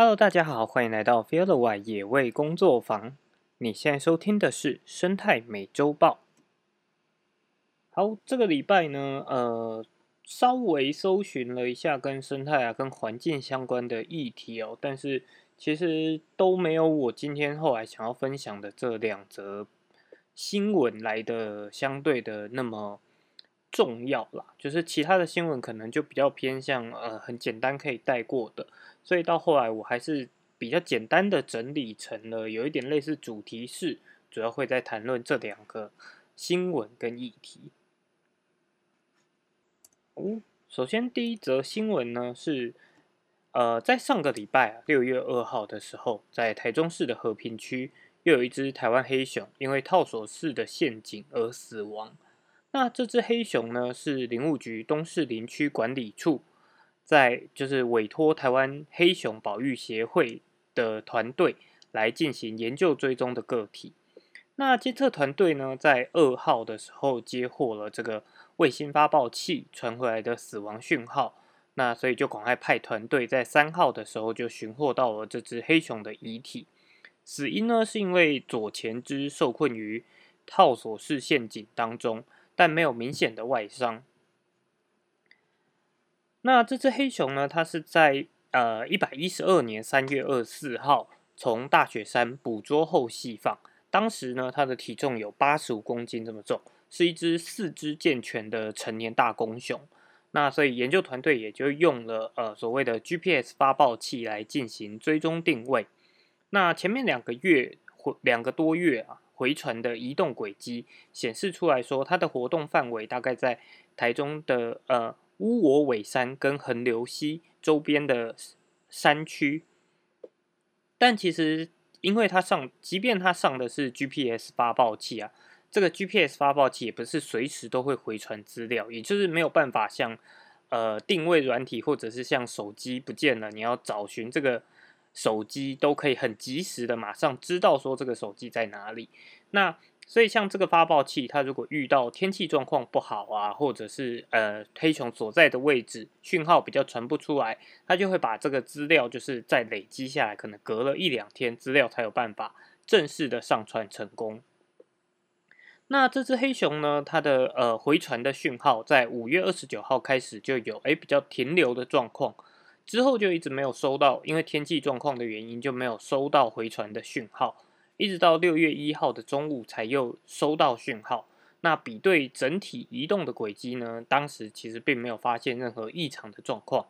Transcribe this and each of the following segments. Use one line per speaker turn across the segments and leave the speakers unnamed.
Hello，大家好，欢迎来到 Feel the Wild 野味工作坊。你现在收听的是生态美洲豹。好，这个礼拜呢，呃，稍微搜寻了一下跟生态啊、跟环境相关的议题哦，但是其实都没有我今天后来想要分享的这两则新闻来的相对的那么重要啦。就是其他的新闻可能就比较偏向呃很简单可以带过的。所以到后来，我还是比较简单的整理成了有一点类似主题式，主要会在谈论这两个新闻跟议题。哦，首先第一则新闻呢是，呃，在上个礼拜啊，六月二号的时候，在台中市的和平区，又有一只台湾黑熊因为套索式的陷阱而死亡。那这只黑熊呢，是林务局东势林区管理处。在就是委托台湾黑熊保育协会的团队来进行研究追踪的个体。那监测团队呢，在二号的时候接获了这个卫星发报器传回来的死亡讯号，那所以就赶快派团队在三号的时候就寻获到了这只黑熊的遗体。死因呢，是因为左前肢受困于套索式陷阱当中，但没有明显的外伤。那这只黑熊呢？它是在呃一百一十二年三月二十四号从大雪山捕捉后释放。当时呢，它的体重有八十五公斤这么重，是一只四肢健全的成年大公熊。那所以研究团队也就用了呃所谓的 GPS 发报器来进行追踪定位。那前面两个月回两个多月啊，回传的移动轨迹显示出来说，它的活动范围大概在台中的呃。乌我尾山跟横流溪周边的山区，但其实因为它上，即便它上的是 GPS 发报器啊，这个 GPS 发报器也不是随时都会回传资料，也就是没有办法像呃定位软体或者是像手机不见了，你要找寻这个手机都可以很及时的马上知道说这个手机在哪里。那所以，像这个发报器，它如果遇到天气状况不好啊，或者是呃黑熊所在的位置讯号比较传不出来，它就会把这个资料就是再累积下来，可能隔了一两天，资料才有办法正式的上传成功。那这只黑熊呢，它的呃回传的讯号在五月二十九号开始就有诶比较停留的状况，之后就一直没有收到，因为天气状况的原因就没有收到回传的讯号。一直到六月一号的中午才又收到讯号。那比对整体移动的轨迹呢？当时其实并没有发现任何异常的状况。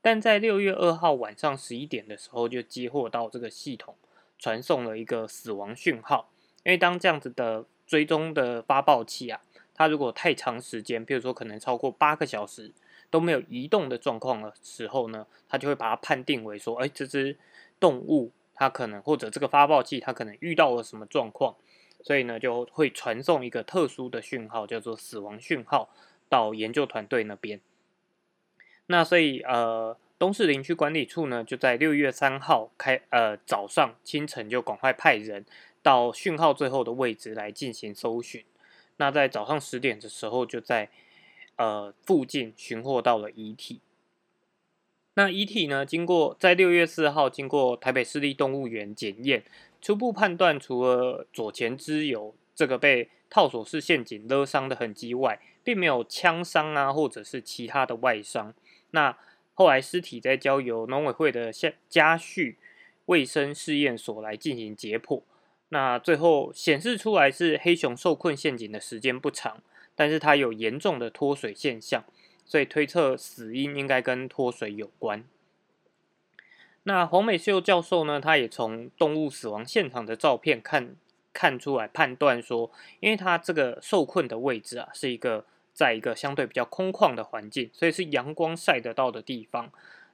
但在六月二号晚上十一点的时候，就接获到这个系统传送了一个死亡讯号。因为当这样子的追踪的发报器啊，它如果太长时间，比如说可能超过八个小时都没有移动的状况的时候呢，它就会把它判定为说，哎，这只动物。它可能或者这个发报器它可能遇到了什么状况，所以呢就会传送一个特殊的讯号，叫做死亡讯号到研究团队那边。那所以呃东势林区管理处呢就在六月三号开呃早上清晨就赶快派人到讯号最后的位置来进行搜寻。那在早上十点的时候就在呃附近寻获到了遗体。那遗体呢？经过在六月四号经过台北市立动物园检验，初步判断，除了左前肢有这个被套索式陷阱勒伤的痕迹外，并没有枪伤啊，或者是其他的外伤。那后来尸体再交由农委会的家家畜卫生试验所来进行解剖，那最后显示出来是黑熊受困陷阱的时间不长，但是它有严重的脱水现象。所以推测死因应该跟脱水有关。那黄美秀教授呢？他也从动物死亡现场的照片看看出来，判断说，因为它这个受困的位置啊，是一个在一个相对比较空旷的环境，所以是阳光晒得到的地方。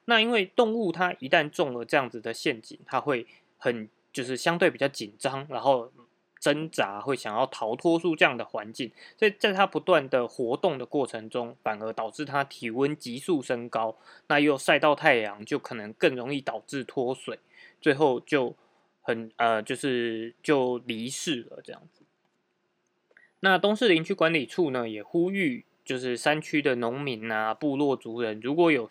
那因为动物它一旦中了这样子的陷阱，它会很就是相对比较紧张，然后。挣扎会想要逃脱出这样的环境，所以在它不断的活动的过程中，反而导致它体温急速升高，那又晒到太阳，就可能更容易导致脱水，最后就很呃，就是就离世了这样子。那东势林区管理处呢，也呼吁就是山区的农民啊、部落族人，如果有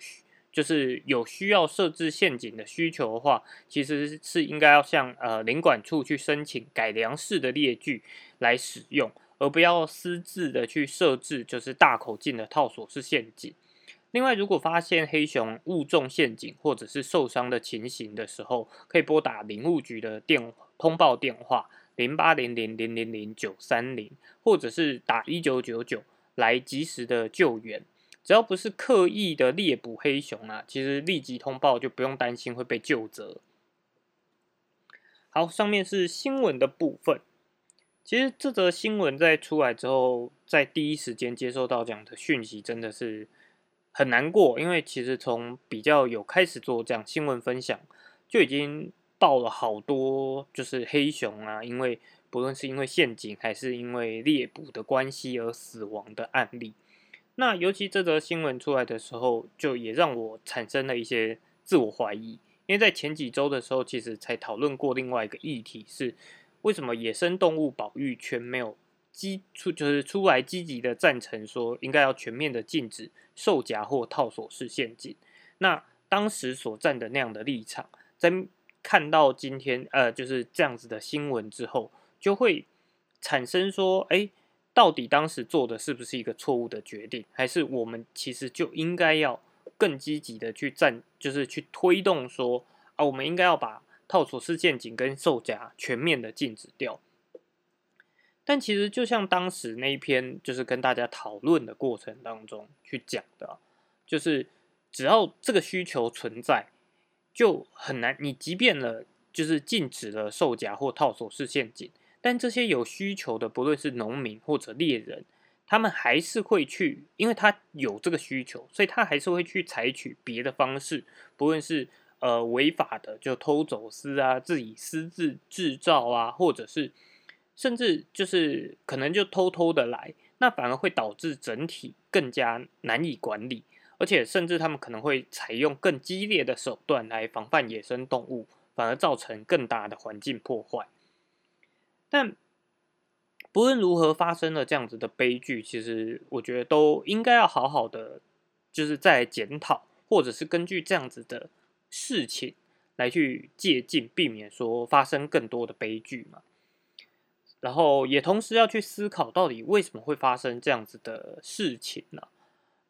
就是有需要设置陷阱的需求的话，其实是应该要向呃领管处去申请改良式的列具来使用，而不要私自的去设置就是大口径的套索式陷阱。另外，如果发现黑熊误中陷阱或者是受伤的情形的时候，可以拨打林务局的电通报电话零八零零零零零九三零，或者是打一九九九来及时的救援。只要不是刻意的猎捕黑熊啊，其实立即通报就不用担心会被救责。好，上面是新闻的部分。其实这则新闻在出来之后，在第一时间接收到这样的讯息，真的是很难过。因为其实从比较有开始做这样新闻分享，就已经报了好多，就是黑熊啊，因为不论是因为陷阱还是因为猎捕的关系而死亡的案例。那尤其这则新闻出来的时候，就也让我产生了一些自我怀疑，因为在前几周的时候，其实才讨论过另外一个议题，是为什么野生动物保育圈没有积出，就是出来积极的赞成说应该要全面的禁止兽夹或套索式陷阱。那当时所站的那样的立场，在看到今天呃就是这样子的新闻之后，就会产生说，哎。到底当时做的是不是一个错误的决定，还是我们其实就应该要更积极的去站，就是去推动说啊，我们应该要把套索式陷阱跟售假全面的禁止掉。但其实就像当时那一篇就是跟大家讨论的过程当中去讲的，就是只要这个需求存在，就很难。你即便了就是禁止了售假或套索式陷阱。但这些有需求的，不论是农民或者猎人，他们还是会去，因为他有这个需求，所以他还是会去采取别的方式，不论是呃违法的，就偷走私啊，自己私自制造啊，或者是甚至就是可能就偷偷的来，那反而会导致整体更加难以管理，而且甚至他们可能会采用更激烈的手段来防范野生动物，反而造成更大的环境破坏。但不论如何发生了这样子的悲剧，其实我觉得都应该要好好的，就是在检讨，或者是根据这样子的事情来去借鉴，避免说发生更多的悲剧嘛。然后也同时要去思考，到底为什么会发生这样子的事情呢？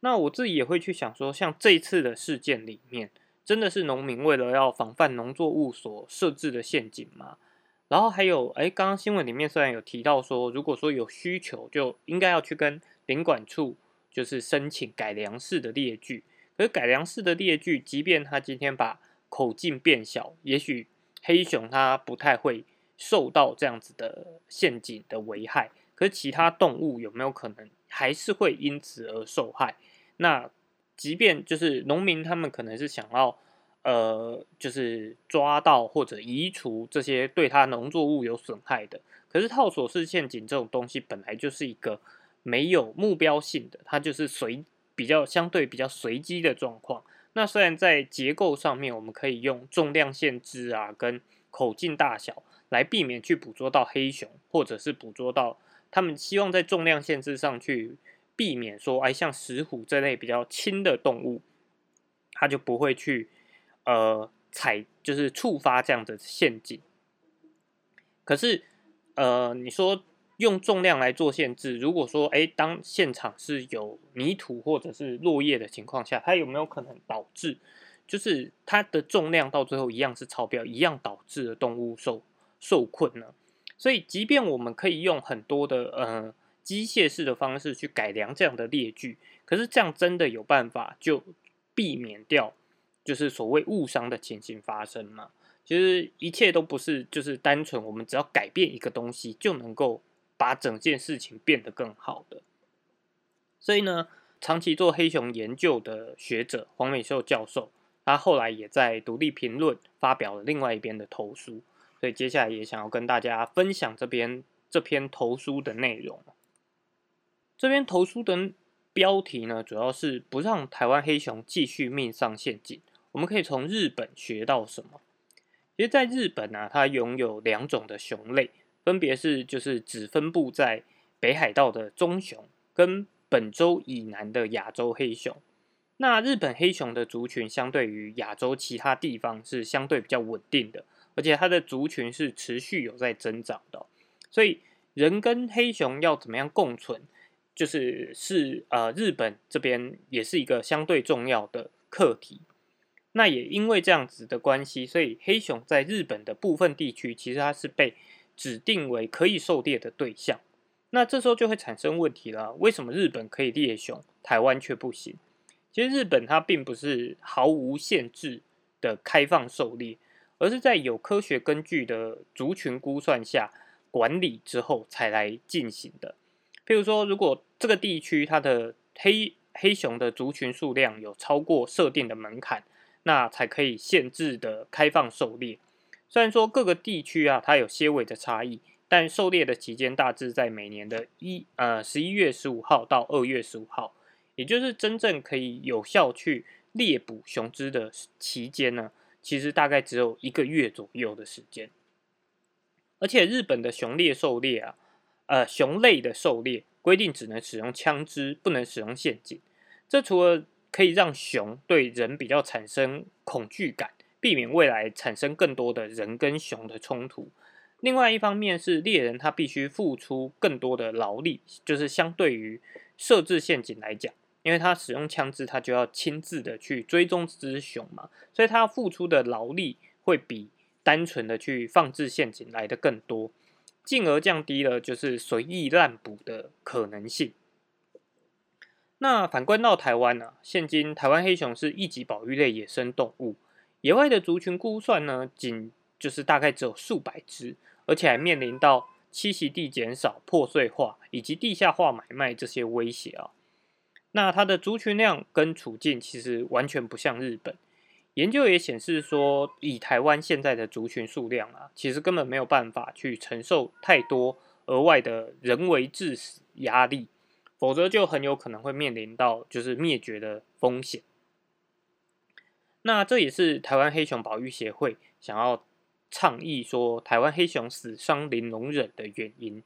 那我自己也会去想说，像这次的事件里面，真的是农民为了要防范农作物所设置的陷阱吗？然后还有，哎，刚刚新闻里面虽然有提到说，如果说有需求，就应该要去跟领管处就是申请改良式的列具。可是改良式的列具，即便他今天把口径变小，也许黑熊它不太会受到这样子的陷阱的危害。可是其他动物有没有可能还是会因此而受害？那即便就是农民他们可能是想要。呃，就是抓到或者移除这些对它农作物有损害的。可是套索式陷阱这种东西本来就是一个没有目标性的，它就是随比较相对比较随机的状况。那虽然在结构上面我们可以用重量限制啊，跟口径大小来避免去捕捉到黑熊，或者是捕捉到他们希望在重量限制上去避免说，哎，像石虎这类比较轻的动物，它就不会去。呃，踩就是触发这样的陷阱。可是，呃，你说用重量来做限制，如果说，哎，当现场是有泥土或者是落叶的情况下，它有没有可能导致，就是它的重量到最后一样是超标，一样导致了动物受受困呢？所以，即便我们可以用很多的呃机械式的方式去改良这样的列具，可是这样真的有办法就避免掉？就是所谓误伤的情形发生嘛，其实一切都不是就是单纯我们只要改变一个东西就能够把整件事情变得更好的。所以呢，长期做黑熊研究的学者黄美秀教授，他后来也在独立评论发表了另外一边的投书，所以接下来也想要跟大家分享这边这篇投书的内容。这篇投书的标题呢，主要是不让台湾黑熊继续命丧陷阱。我们可以从日本学到什么？其实，在日本呢，它拥有两种的熊类，分别是就是只分布在北海道的棕熊跟本州以南的亚洲黑熊。那日本黑熊的族群相对于亚洲其他地方是相对比较稳定的，而且它的族群是持续有在增长的，所以人跟黑熊要怎么样共存，就是是呃日本这边也是一个相对重要的课题。那也因为这样子的关系，所以黑熊在日本的部分地区，其实它是被指定为可以狩猎的对象。那这时候就会产生问题了：为什么日本可以猎熊，台湾却不行？其实日本它并不是毫无限制的开放狩猎，而是在有科学根据的族群估算下管理之后才来进行的。譬如说，如果这个地区它的黑黑熊的族群数量有超过设定的门槛，那才可以限制的开放狩猎。虽然说各个地区啊，它有些微的差异，但狩猎的期间大致在每年的一呃十一月十五号到二月十五号，也就是真正可以有效去猎捕雄只的期间呢，其实大概只有一个月左右的时间。而且日本的熊猎狩猎啊，呃熊类的狩猎规定只能使用枪支，不能使用陷阱。这除了可以让熊对人比较产生恐惧感，避免未来产生更多的人跟熊的冲突。另外一方面是猎人他必须付出更多的劳力，就是相对于设置陷阱来讲，因为他使用枪支，他就要亲自的去追踪这只熊嘛，所以他付出的劳力会比单纯的去放置陷阱来的更多，进而降低了就是随意滥捕的可能性。那反观到台湾呢？现今台湾黑熊是一级保育类野生动物，野外的族群估算呢，仅就是大概只有数百只，而且还面临到栖息地减少、破碎化以及地下化买卖这些威胁啊。那它的族群量跟处境其实完全不像日本。研究也显示说，以台湾现在的族群数量啊，其实根本没有办法去承受太多额外的人为致死压力。否则就很有可能会面临到就是灭绝的风险。那这也是台湾黑熊保育协会想要倡议说台湾黑熊死伤零容忍的原因。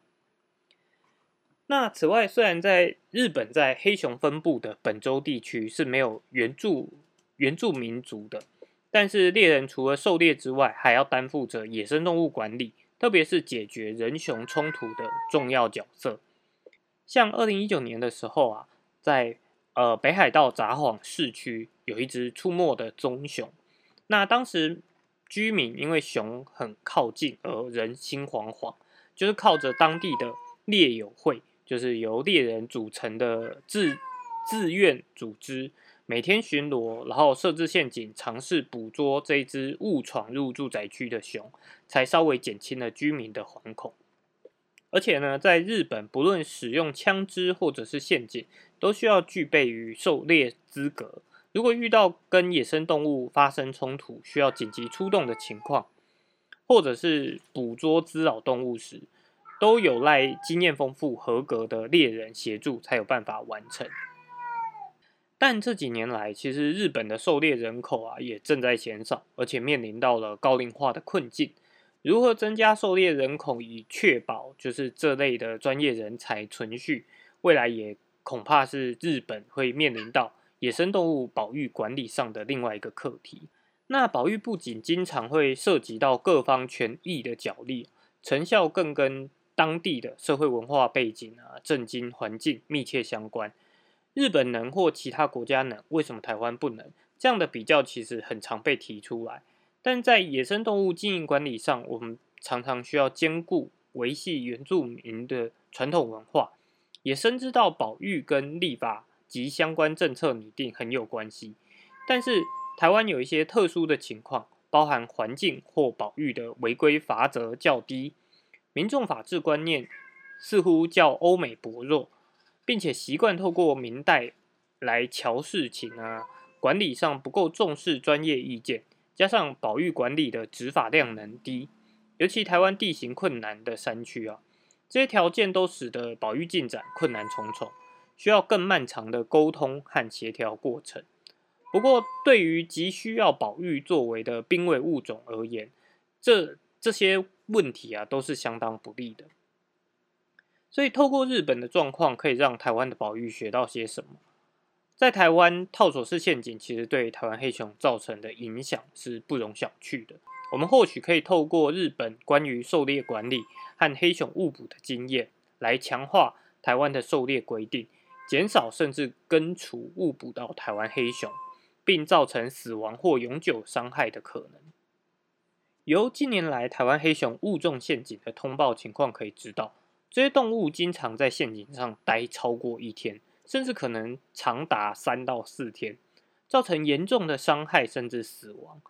那此外，虽然在日本在黑熊分布的本州地区是没有原住原住民族的，但是猎人除了狩猎之外，还要担负着野生动物管理，特别是解决人熊冲突的重要角色。像二零一九年的时候啊，在呃北海道札幌市区有一只出没的棕熊，那当时居民因为熊很靠近而人心惶惶，就是靠着当地的猎友会，就是由猎人组成的自自愿组织，每天巡逻，然后设置陷阱，尝试捕捉这只误闯入住宅区的熊，才稍微减轻了居民的惶恐。而且呢，在日本，不论使用枪支或者是陷阱，都需要具备于狩猎资格。如果遇到跟野生动物发生冲突，需要紧急出动的情况，或者是捕捉滋扰动物时，都有赖经验丰富、合格的猎人协助才有办法完成。但这几年来，其实日本的狩猎人口啊，也正在减少，而且面临到了高龄化的困境。如何增加狩猎人口，以确保就是这类的专业人才存续？未来也恐怕是日本会面临到野生动物保育管理上的另外一个课题。那保育不仅经常会涉及到各方权益的角力，成效更跟当地的社会文化背景啊、政经环境密切相关。日本能或其他国家能，为什么台湾不能？这样的比较其实很常被提出来。但在野生动物经营管理上，我们常常需要兼顾维系原住民的传统文化，也深知到保育跟立法及相关政策拟定很有关系。但是台湾有一些特殊的情况，包含环境或保育的违规罚则较低，民众法治观念似乎较欧美薄弱，并且习惯透过明代来瞧事情啊，管理上不够重视专业意见。加上保育管理的执法量能低，尤其台湾地形困难的山区啊，这些条件都使得保育进展困难重重，需要更漫长的沟通和协调过程。不过，对于急需要保育作为的濒危物种而言，这这些问题啊都是相当不利的。所以，透过日本的状况，可以让台湾的保育学到些什么？在台湾套索式陷阱其实对台湾黑熊造成的影响是不容小觑的。我们或许可以透过日本关于狩猎管理和黑熊误捕的经验，来强化台湾的狩猎规定，减少甚至根除误捕到台湾黑熊，并造成死亡或永久伤害的可能。由近年来台湾黑熊误中陷阱的通报情况可以知道，这些动物经常在陷阱上待超过一天。甚至可能长达三到四天，造成严重的伤害甚至死亡。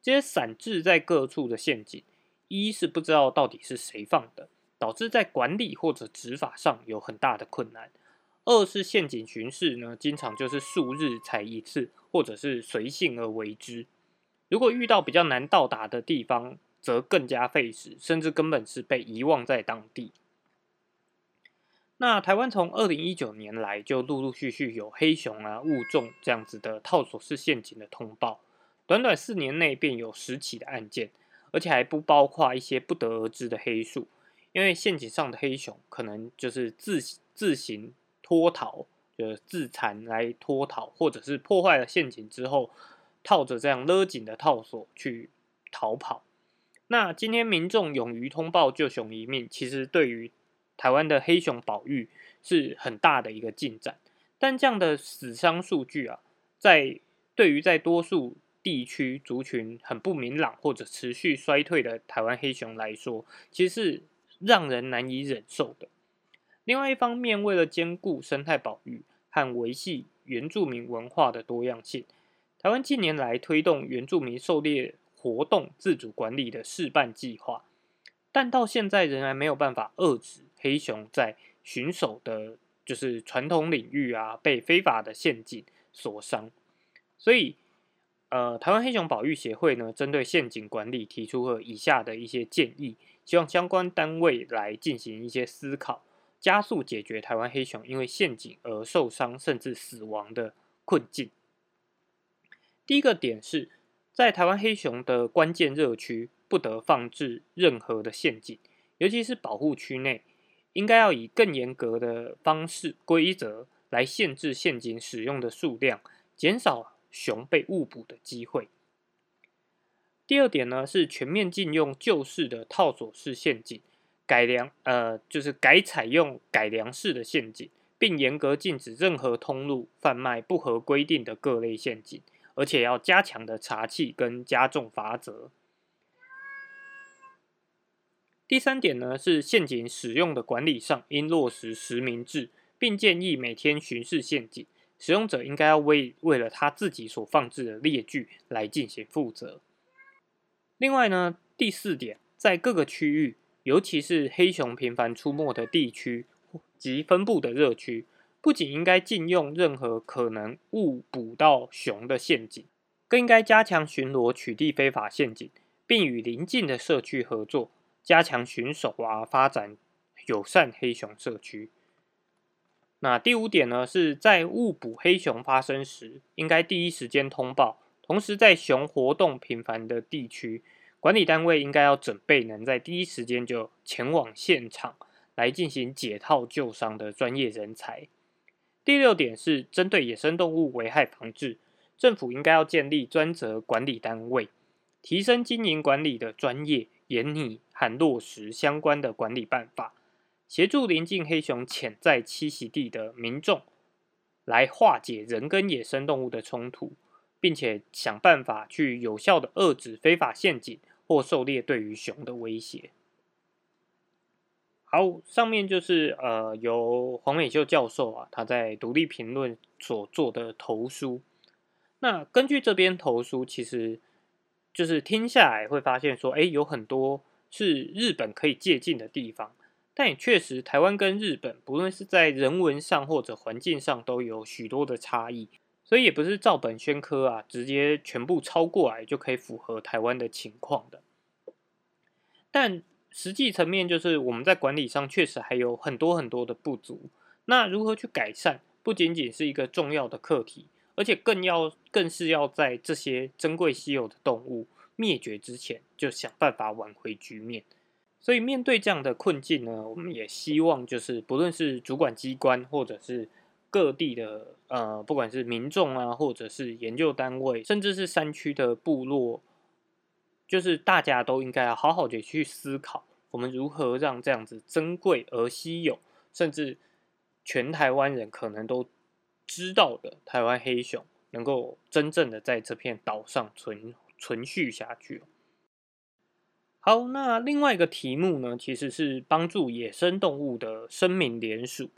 这些散置在各处的陷阱，一是不知道到底是谁放的，导致在管理或者执法上有很大的困难；二是陷阱巡视呢，经常就是数日才一次，或者是随性而为之。如果遇到比较难到达的地方，则更加费时，甚至根本是被遗忘在当地。那台湾从二零一九年来就陆陆续续有黑熊啊误中这样子的套索式陷阱的通报，短短四年内便有十起的案件，而且还不包括一些不得而知的黑数，因为陷阱上的黑熊可能就是自自行脱逃，就自残来脱逃，或者是破坏了陷阱之后，套着这样勒紧的套索去逃跑。那今天民众勇于通报救熊一命，其实对于台湾的黑熊保育是很大的一个进展，但这样的死伤数据啊，在对于在多数地区族群很不明朗或者持续衰退的台湾黑熊来说，其实是让人难以忍受的。另外一方面，为了兼顾生态保育和维系原住民文化的多样性，台湾近年来推动原住民狩猎活动自主管理的示范计划，但到现在仍然没有办法遏制。黑熊在巡守的，就是传统领域啊，被非法的陷阱所伤，所以，呃，台湾黑熊保育协会呢，针对陷阱管理提出了以下的一些建议，希望相关单位来进行一些思考，加速解决台湾黑熊因为陷阱而受伤甚至死亡的困境。第一个点是在台湾黑熊的关键热区，不得放置任何的陷阱，尤其是保护区内。应该要以更严格的方式规则来限制陷阱使用的数量，减少熊被误捕的机会。第二点呢，是全面禁用旧式的套索式陷阱，改良呃就是改采用改良式的陷阱，并严格禁止任何通路贩卖不合规定的各类陷阱，而且要加强的查缉跟加重罚则。第三点呢，是陷阱使用的管理上应落实实名制，并建议每天巡视陷阱，使用者应该要为为了他自己所放置的猎具来进行负责。另外呢，第四点，在各个区域，尤其是黑熊频繁出没的地区及分布的热区，不仅应该禁用任何可能误捕到熊的陷阱，更应该加强巡逻取缔非法陷阱，并与邻近的社区合作。加强巡守啊，发展友善黑熊社区。那第五点呢，是在误捕黑熊发生时，应该第一时间通报。同时，在熊活动频繁的地区，管理单位应该要准备能在第一时间就前往现场来进行解套救伤的专业人才。第六点是针对野生动物危害防治，政府应该要建立专责管理单位，提升经营管理的专业。严拟和落实相关的管理办法，协助临近黑熊潜在栖息地的民众，来化解人跟野生动物的冲突，并且想办法去有效的遏制非法陷阱或狩猎对于熊的威胁。好，上面就是呃由黄美秀教授啊他在独立评论所做的投书。那根据这边投书，其实。就是听下来会发现说，哎，有很多是日本可以借鉴的地方，但也确实台湾跟日本不论是在人文上或者环境上都有许多的差异，所以也不是照本宣科啊，直接全部抄过来就可以符合台湾的情况的。但实际层面就是我们在管理上确实还有很多很多的不足，那如何去改善，不仅仅是一个重要的课题。而且更要，更是要在这些珍贵稀有的动物灭绝之前，就想办法挽回局面。所以面对这样的困境呢，我们也希望就是不论是主管机关或者是各地的呃，不管是民众啊，或者是研究单位，甚至是山区的部落，就是大家都应该好好的去思考，我们如何让这样子珍贵而稀有，甚至全台湾人可能都知道的台湾黑熊，能够真正的在这片岛上存存续下去。好，那另外一个题目呢，其实是帮助野生动物的生命联署。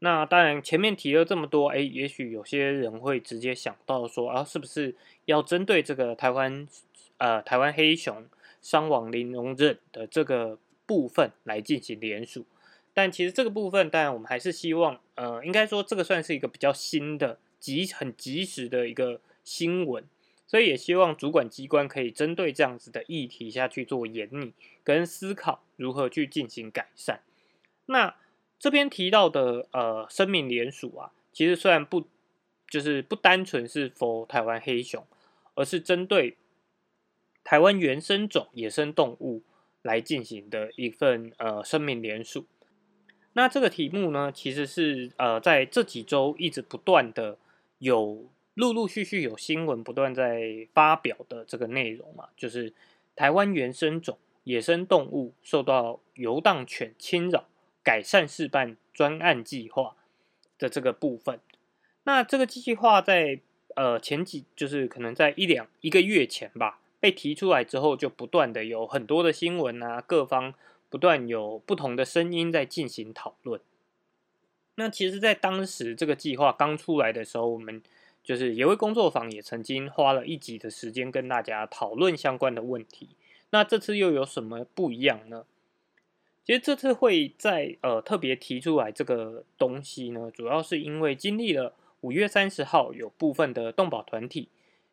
那当然前面提了这么多，哎，也许有些人会直接想到说，啊，是不是要针对这个台湾呃台湾黑熊伤亡零容忍的这个部分来进行联署？但其实这个部分，当然我们还是希望，呃，应该说这个算是一个比较新的、及很及时的一个新闻。所以也希望主管机关可以针对这样子的议题下去做研拟跟思考，如何去进行改善。那这边提到的呃生命联署啊，其实虽然不就是不单纯是否台湾黑熊，而是针对台湾原生种野生动物来进行的一份呃生命联署。那这个题目呢，其实是呃在这几周一直不断的有。陆陆续续有新闻不断在发表的这个内容嘛，就是台湾原生种野生动物受到游荡犬侵扰，改善示范专案计划的这个部分。那这个计划在呃前几，就是可能在一两一个月前吧，被提出来之后，就不断的有很多的新闻啊，各方不断有不同的声音在进行讨论。那其实，在当时这个计划刚出来的时候，我们。就是野味工作坊也曾经花了一集的时间跟大家讨论相关的问题。那这次又有什么不一样呢？其实这次会在呃特别提出来这个东西呢，主要是因为经历了五月三十号有部分的动保团体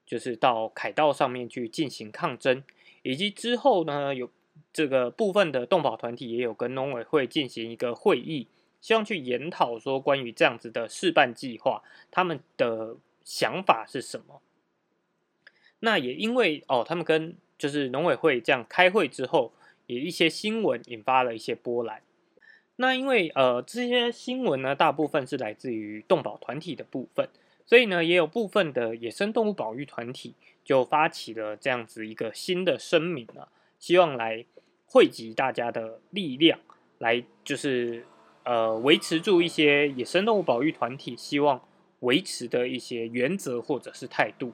就是到凯道上面去进行抗争，以及之后呢有这个部分的动保团体也有跟农委会进行一个会议，希望去研讨说关于这样子的试办计划，他们的。想法是什么？那也因为哦，他们跟就是农委会这样开会之后，也一些新闻引发了一些波澜。那因为呃这些新闻呢，大部分是来自于动保团体的部分，所以呢，也有部分的野生动物保育团体就发起了这样子一个新的声明啊，希望来汇集大家的力量，来就是呃维持住一些野生动物保育团体希望。维持的一些原则或者是态度。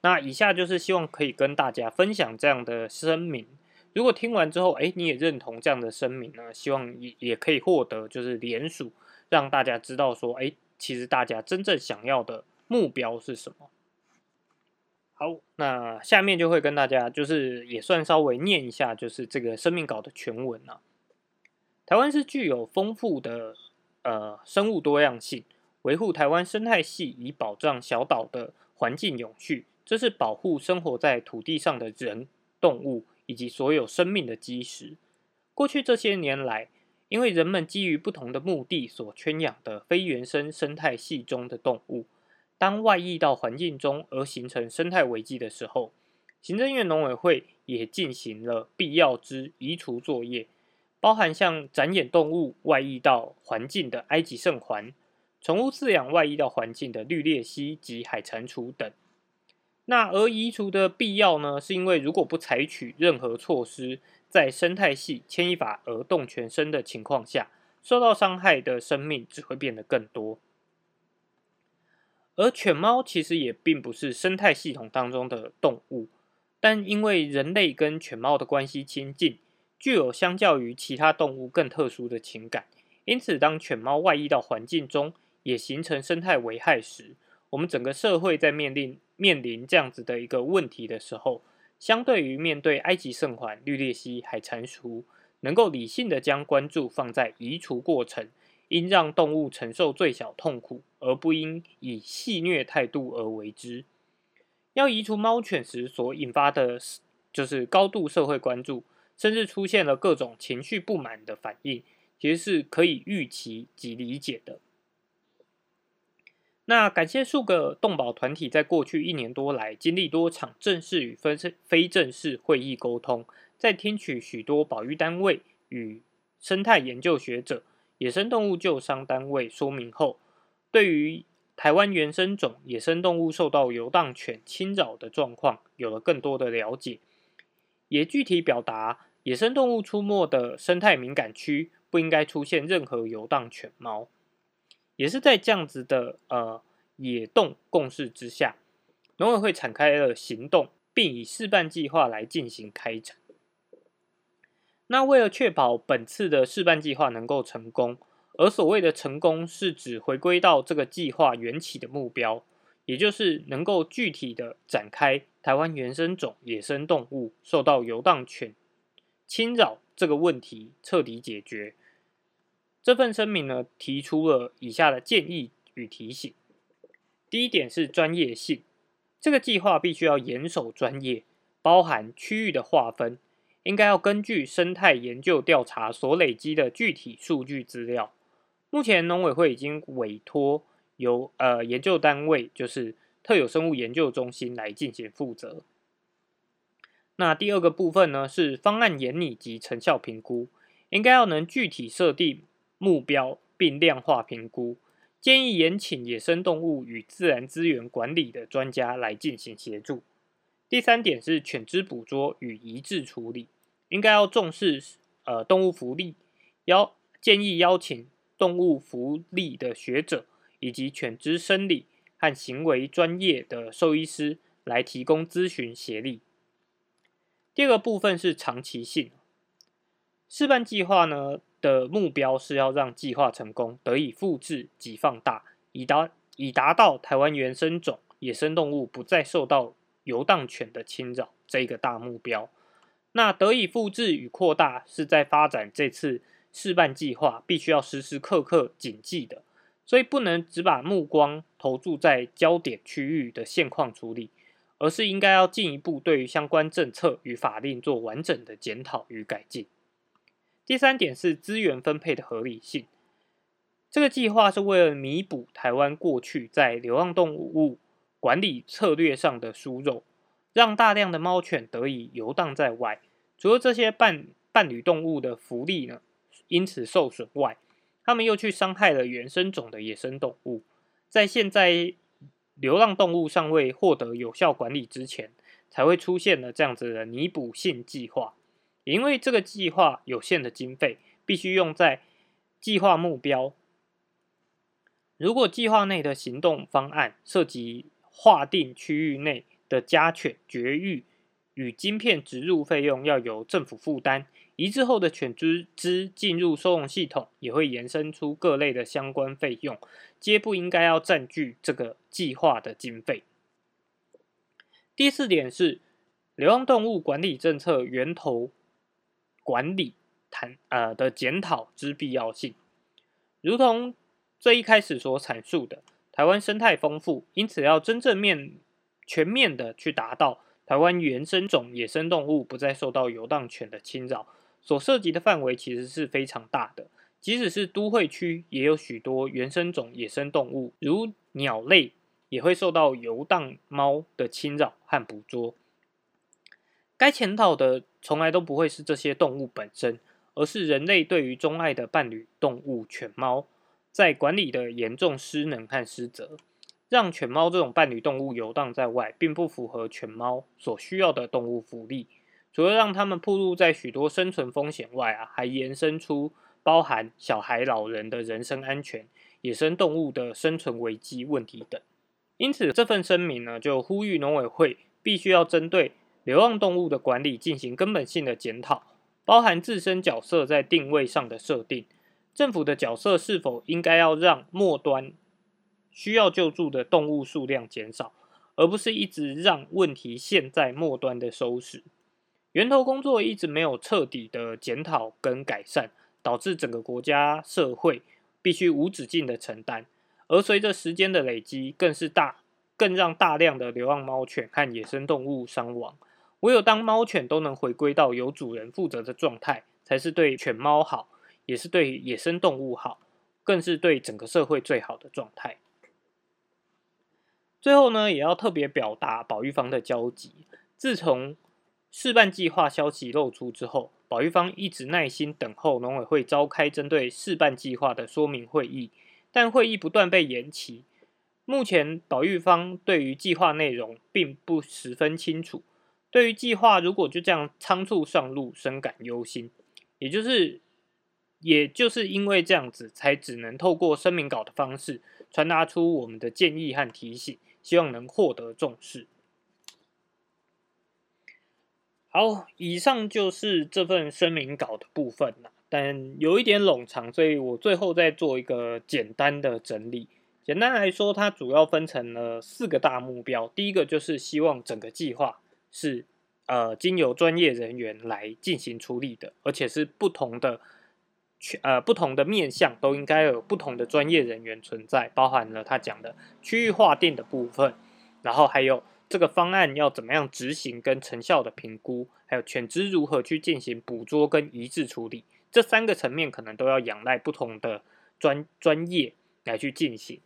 那以下就是希望可以跟大家分享这样的声明。如果听完之后，哎，你也认同这样的声明呢？希望也也可以获得就是联署，让大家知道说，哎，其实大家真正想要的目标是什么。好，那下面就会跟大家就是也算稍微念一下，就是这个生命稿的全文啊。台湾是具有丰富的呃生物多样性。维护台湾生态系，以保障小岛的环境永续，这是保护生活在土地上的人、动物以及所有生命的基石。过去这些年来，因为人们基于不同的目的所圈养的非原生生态系中的动物，当外溢到环境中而形成生态危机的时候，行政院农委会也进行了必要之移除作业，包含像展演动物外溢到环境的埃及圣环。宠物饲养外溢到环境的绿鬣蜥及海蟾蜍等，那而移除的必要呢？是因为如果不采取任何措施，在生态系牵一发而动全身的情况下，受到伤害的生命只会变得更多。而犬猫其实也并不是生态系统当中的动物，但因为人类跟犬猫的关系亲近，具有相较于其他动物更特殊的情感，因此当犬猫外溢到环境中，也形成生态危害时，我们整个社会在面临面临这样子的一个问题的时候，相对于面对埃及圣环、绿鬣蜥、海蟾蜍，能够理性的将关注放在移除过程，应让动物承受最小痛苦，而不应以戏虐态度而为之。要移除猫犬时所引发的，就是高度社会关注，甚至出现了各种情绪不满的反应，其实是可以预期及理解的。那感谢数个动保团体在过去一年多来，经历多场正式与非非正式会议沟通，在听取许多保育单位与生态研究学者、野生动物救伤单位说明后，对于台湾原生种野生动物受到游荡犬侵扰的状况有了更多的了解，也具体表达野生动物出没的生态敏感区不应该出现任何游荡犬猫。也是在这样子的呃野动共识之下，农委会展开了行动，并以示范计划来进行开展。那为了确保本次的示范计划能够成功，而所谓的成功是指回归到这个计划缘起的目标，也就是能够具体的展开台湾原生种野生动物受到游荡犬侵扰这个问题彻底解决。这份声明呢，提出了以下的建议与提醒。第一点是专业性，这个计划必须要严守专业，包含区域的划分，应该要根据生态研究调查所累积的具体数据资料。目前农委会已经委托由呃研究单位，就是特有生物研究中心来进行负责。那第二个部分呢，是方案研拟及成效评估，应该要能具体设定。目标并量化评估，建议延请野生动物与自然资源管理的专家来进行协助。第三点是犬只捕捉与移置处理，应该要重视呃动物福利，邀建议邀请动物福利的学者以及犬只生理和行为专业的兽医师来提供咨询协力。第二个部分是长期性示范计划呢。的目标是要让计划成功得以复制及放大，以达以达到台湾原生种野生动物不再受到游荡犬的侵扰这个大目标。那得以复制与扩大是在发展这次示范计划必须要时时刻刻谨记的，所以不能只把目光投注在焦点区域的现况处理，而是应该要进一步对于相关政策与法令做完整的检讨与改进。第三点是资源分配的合理性。这个计划是为了弥补台湾过去在流浪动物管理策略上的疏漏，让大量的猫犬得以游荡在外。除了这些伴伴侣动物的福利呢，因此受损外，他们又去伤害了原生种的野生动物。在现在流浪动物尚未获得有效管理之前，才会出现了这样子的弥补性计划。因为这个计划有限的经费，必须用在计划目标。如果计划内的行动方案涉及划定区域内的家犬绝育与晶片植入费用要由政府负担，移植后的犬只之进入收容系统也会延伸出各类的相关费用，皆不应该要占据这个计划的经费。第四点是流浪动物管理政策源头。管理谈呃的检讨之必要性，如同最一开始所阐述的，台湾生态丰富，因此要真正面全面的去达到台湾原生种野生动物不再受到游荡犬的侵扰，所涉及的范围其实是非常大的。即使是都会区，也有许多原生种野生动物，如鸟类，也会受到游荡猫的侵扰和捕捉。该检讨的从来都不会是这些动物本身，而是人类对于钟爱的伴侣动物犬猫在管理的严重失能和失责，让犬猫这种伴侣动物游荡在外，并不符合犬猫所需要的动物福利。除了让他们暴露在许多生存风险外啊，还延伸出包含小孩、老人的人身安全、野生动物的生存危机问题等。因此，这份声明呢，就呼吁农委会必须要针对。流浪动物的管理进行根本性的检讨，包含自身角色在定位上的设定，政府的角色是否应该要让末端需要救助的动物数量减少，而不是一直让问题陷在末端的收拾。源头工作一直没有彻底的检讨跟改善，导致整个国家社会必须无止境的承担，而随着时间的累积，更是大更让大量的流浪猫犬和野生动物伤亡。唯有当猫犬都能回归到由主人负责的状态，才是对犬猫好，也是对野生动物好，更是对整个社会最好的状态。最后呢，也要特别表达保育方的焦急。自从示范计划消息露出之后，保育方一直耐心等候农委会召开针对示范计划的说明会议，但会议不断被延期。目前保育方对于计划内容并不十分清楚。对于计划，如果就这样仓促上路，深感忧心。也就是，也就是因为这样子，才只能透过声明稿的方式传达出我们的建议和提醒，希望能获得重视。好，以上就是这份声明稿的部分了，但有一点冗长，所以我最后再做一个简单的整理。简单来说，它主要分成了四个大目标。第一个就是希望整个计划是呃经由专业人员来进行处理的，而且是不同的呃不同的面向都应该有不同的专业人员存在，包含了他讲的区域划定的部分，然后还有。这个方案要怎么样执行跟成效的评估，还有犬只如何去进行捕捉跟移植处理，这三个层面可能都要仰赖不同的专专业来去进行。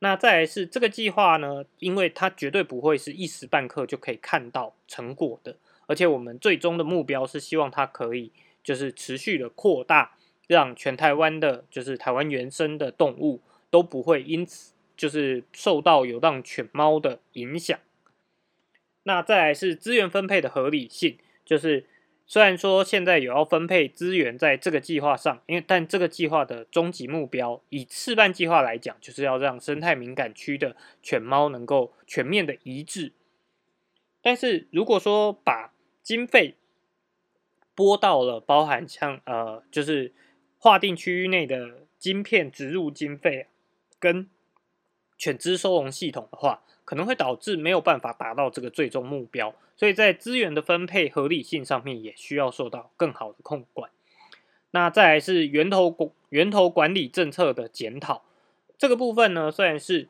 那再来是这个计划呢，因为它绝对不会是一时半刻就可以看到成果的，而且我们最终的目标是希望它可以就是持续的扩大，让全台湾的，就是台湾原生的动物都不会因此就是受到游荡犬猫的影响。那再来是资源分配的合理性，就是虽然说现在有要分配资源在这个计划上，因为但这个计划的终极目标，以示范计划来讲，就是要让生态敏感区的犬猫能够全面的移植。但是如果说把经费拨到了包含像呃，就是划定区域内的晶片植入经费跟犬只收容系统的话，可能会导致没有办法达到这个最终目标，所以在资源的分配合理性上面也需要受到更好的控管。那再来是源头管源头管理政策的检讨，这个部分呢虽然是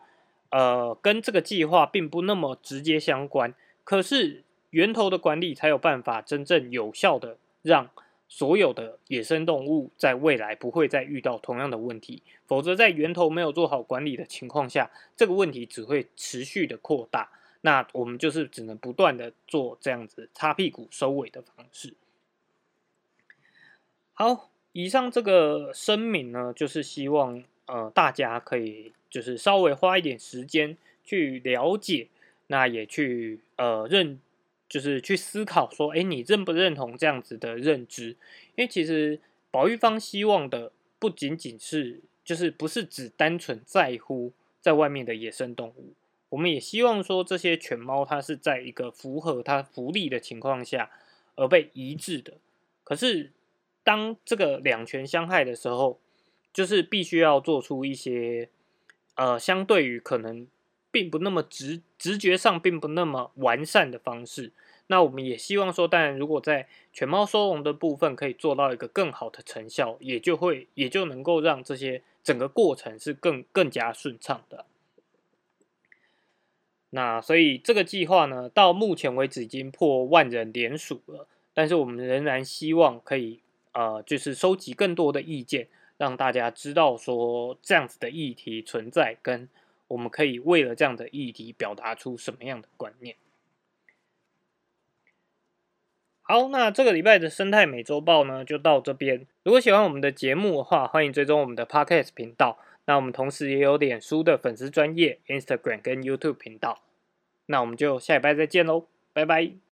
呃跟这个计划并不那么直接相关，可是源头的管理才有办法真正有效的让。所有的野生动物在未来不会再遇到同样的问题，否则在源头没有做好管理的情况下，这个问题只会持续的扩大。那我们就是只能不断的做这样子擦屁股收尾的方式。好，以上这个声明呢，就是希望呃大家可以就是稍微花一点时间去了解，那也去呃认。就是去思考说，哎，你认不认同这样子的认知？因为其实保育方希望的不仅仅是，就是不是只单纯在乎在外面的野生动物，我们也希望说这些犬猫它是在一个符合它福利的情况下而被移植的。可是当这个两权相害的时候，就是必须要做出一些，呃，相对于可能。并不那么直直觉上并不那么完善的方式，那我们也希望说，当然如果在犬猫收容的部分可以做到一个更好的成效，也就会也就能够让这些整个过程是更更加顺畅的。那所以这个计划呢，到目前为止已经破万人联署了，但是我们仍然希望可以呃，就是收集更多的意见，让大家知道说这样子的议题存在跟。我们可以为了这样的议题表达出什么样的观念？好，那这个礼拜的生态美洲报呢，就到这边。如果喜欢我们的节目的话，欢迎追踪我们的 Podcast 频道。那我们同时也有脸书的粉丝专业、Instagram 跟 YouTube 频道。那我们就下礼拜再见喽，拜拜。